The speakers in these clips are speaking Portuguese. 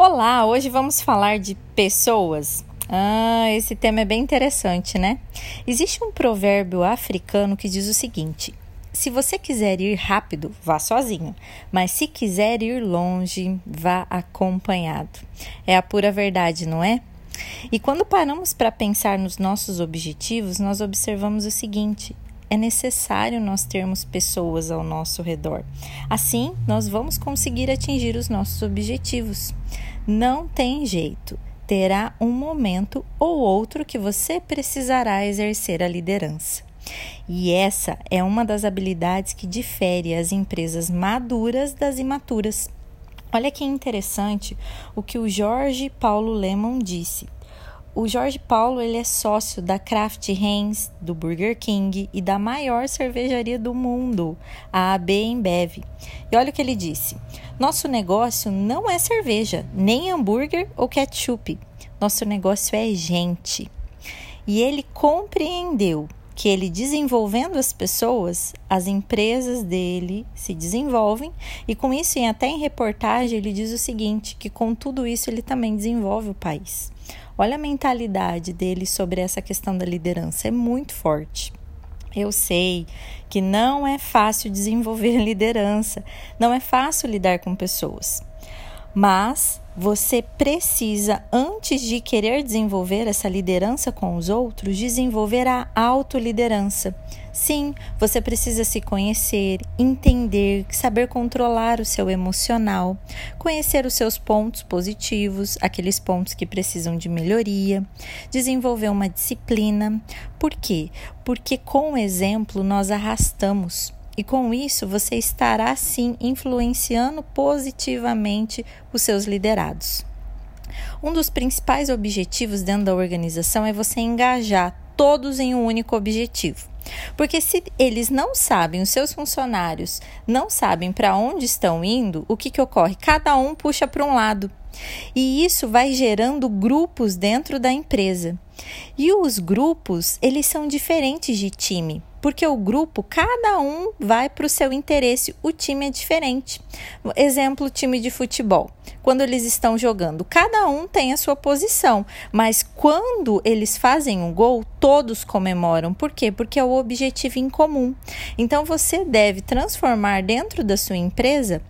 Olá, hoje vamos falar de pessoas. Ah, esse tema é bem interessante, né? Existe um provérbio africano que diz o seguinte: se você quiser ir rápido, vá sozinho, mas se quiser ir longe, vá acompanhado. É a pura verdade, não é? E quando paramos para pensar nos nossos objetivos, nós observamos o seguinte: é necessário nós termos pessoas ao nosso redor. Assim, nós vamos conseguir atingir os nossos objetivos. Não tem jeito. Terá um momento ou outro que você precisará exercer a liderança. E essa é uma das habilidades que difere as empresas maduras das imaturas. Olha que interessante o que o Jorge Paulo Lemon disse. O Jorge Paulo ele é sócio da Kraft Heinz, do Burger King e da maior cervejaria do mundo, a AB InBev. E olha o que ele disse: Nosso negócio não é cerveja, nem hambúrguer ou ketchup. Nosso negócio é gente. E ele compreendeu que ele desenvolvendo as pessoas, as empresas dele se desenvolvem e com isso, em, até em reportagem, ele diz o seguinte, que com tudo isso ele também desenvolve o país. Olha a mentalidade dele sobre essa questão da liderança, é muito forte. Eu sei que não é fácil desenvolver liderança, não é fácil lidar com pessoas. Mas você precisa, antes de querer desenvolver essa liderança com os outros, desenvolver a autoliderança. Sim, você precisa se conhecer, entender, saber controlar o seu emocional, conhecer os seus pontos positivos, aqueles pontos que precisam de melhoria, desenvolver uma disciplina. Por quê? Porque com o exemplo nós arrastamos. E com isso você estará sim influenciando positivamente os seus liderados. Um dos principais objetivos dentro da organização é você engajar todos em um único objetivo. Porque se eles não sabem, os seus funcionários não sabem para onde estão indo, o que, que ocorre? Cada um puxa para um lado. E isso vai gerando grupos dentro da empresa. E os grupos, eles são diferentes de time porque o grupo, cada um vai para o seu interesse, o time é diferente. Exemplo, time de futebol. Quando eles estão jogando, cada um tem a sua posição, mas quando eles fazem um gol, todos comemoram. Por quê? Porque é o objetivo em comum. Então você deve transformar dentro da sua empresa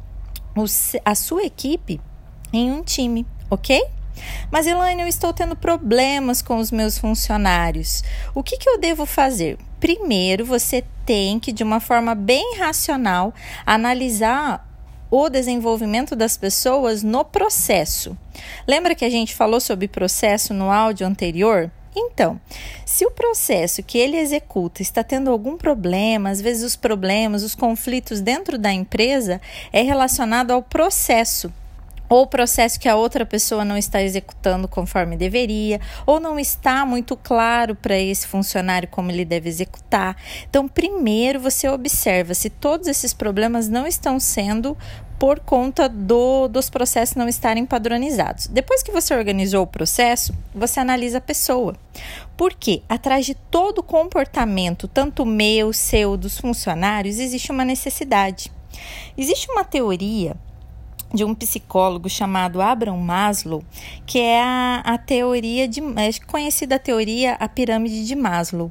a sua equipe em um time, ok? Mas, Elaine, eu estou tendo problemas com os meus funcionários. O que, que eu devo fazer? Primeiro, você tem que, de uma forma bem racional, analisar o desenvolvimento das pessoas no processo. Lembra que a gente falou sobre processo no áudio anterior? Então, se o processo que ele executa está tendo algum problema, às vezes os problemas, os conflitos dentro da empresa é relacionado ao processo ou processo que a outra pessoa não está executando conforme deveria, ou não está muito claro para esse funcionário como ele deve executar. Então, primeiro você observa se todos esses problemas não estão sendo por conta do, dos processos não estarem padronizados. Depois que você organizou o processo, você analisa a pessoa. Porque atrás de todo comportamento, tanto meu, seu, dos funcionários, existe uma necessidade. Existe uma teoria de um psicólogo chamado Abraham Maslow, que é a, a teoria de é conhecida a teoria a pirâmide de Maslow.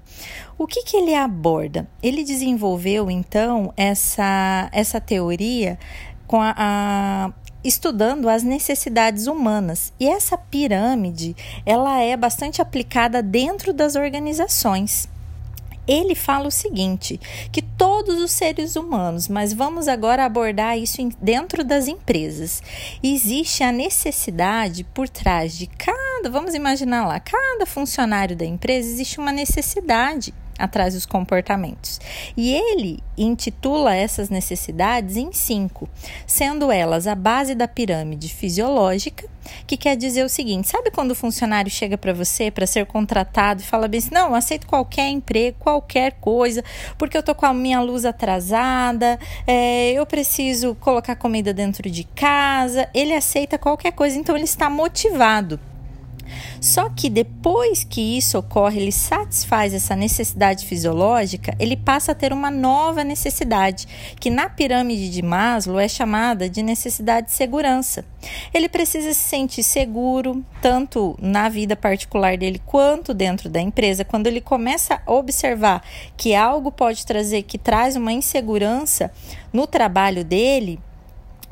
O que, que ele aborda? Ele desenvolveu então essa, essa teoria com a, a estudando as necessidades humanas. E essa pirâmide, ela é bastante aplicada dentro das organizações ele fala o seguinte: que todos os seres humanos, mas vamos agora abordar isso dentro das empresas. Existe a necessidade por trás de cada, vamos imaginar lá, cada funcionário da empresa existe uma necessidade atrás dos comportamentos. E ele intitula essas necessidades em cinco, sendo elas a base da pirâmide fisiológica, que quer dizer o seguinte: sabe quando o funcionário chega para você para ser contratado e fala bem assim, não, aceito qualquer emprego, qualquer coisa, porque eu tô com a minha luz atrasada, é, eu preciso colocar comida dentro de casa, ele aceita qualquer coisa, então ele está motivado. Só que depois que isso ocorre, ele satisfaz essa necessidade fisiológica, ele passa a ter uma nova necessidade, que na pirâmide de Maslow é chamada de necessidade de segurança. Ele precisa se sentir seguro, tanto na vida particular dele quanto dentro da empresa. Quando ele começa a observar que algo pode trazer, que traz uma insegurança no trabalho dele,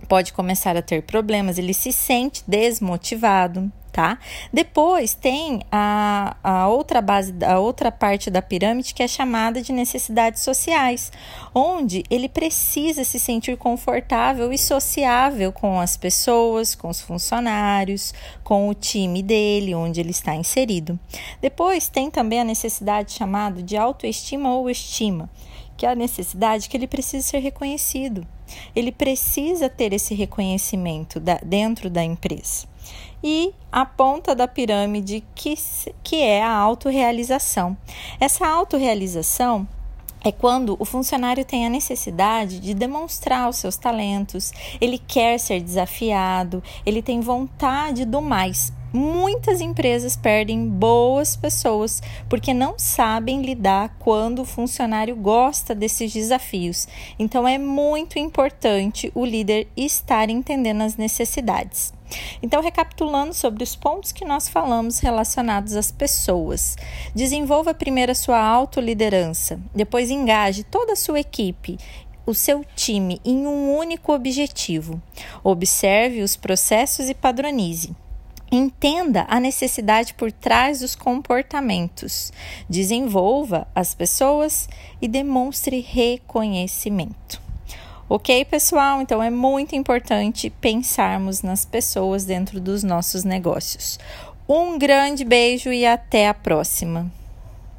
pode começar a ter problemas, ele se sente desmotivado, tá? Depois tem a, a outra base, a outra parte da pirâmide que é chamada de necessidades sociais, onde ele precisa se sentir confortável e sociável com as pessoas, com os funcionários, com o time dele, onde ele está inserido. Depois tem também a necessidade chamada de autoestima ou estima, que é a necessidade que ele precisa ser reconhecido. Ele precisa ter esse reconhecimento da, dentro da empresa e a ponta da pirâmide, que, que é a autorrealização. Essa autorrealização é quando o funcionário tem a necessidade de demonstrar os seus talentos, ele quer ser desafiado, ele tem vontade do mais. Muitas empresas perdem boas pessoas porque não sabem lidar quando o funcionário gosta desses desafios. Então é muito importante o líder estar entendendo as necessidades. Então, recapitulando sobre os pontos que nós falamos relacionados às pessoas, desenvolva primeiro a sua autoliderança, depois engaje toda a sua equipe o seu time em um único objetivo. Observe os processos e padronize. Entenda a necessidade por trás dos comportamentos. Desenvolva as pessoas e demonstre reconhecimento. Ok, pessoal? Então é muito importante pensarmos nas pessoas dentro dos nossos negócios. Um grande beijo e até a próxima!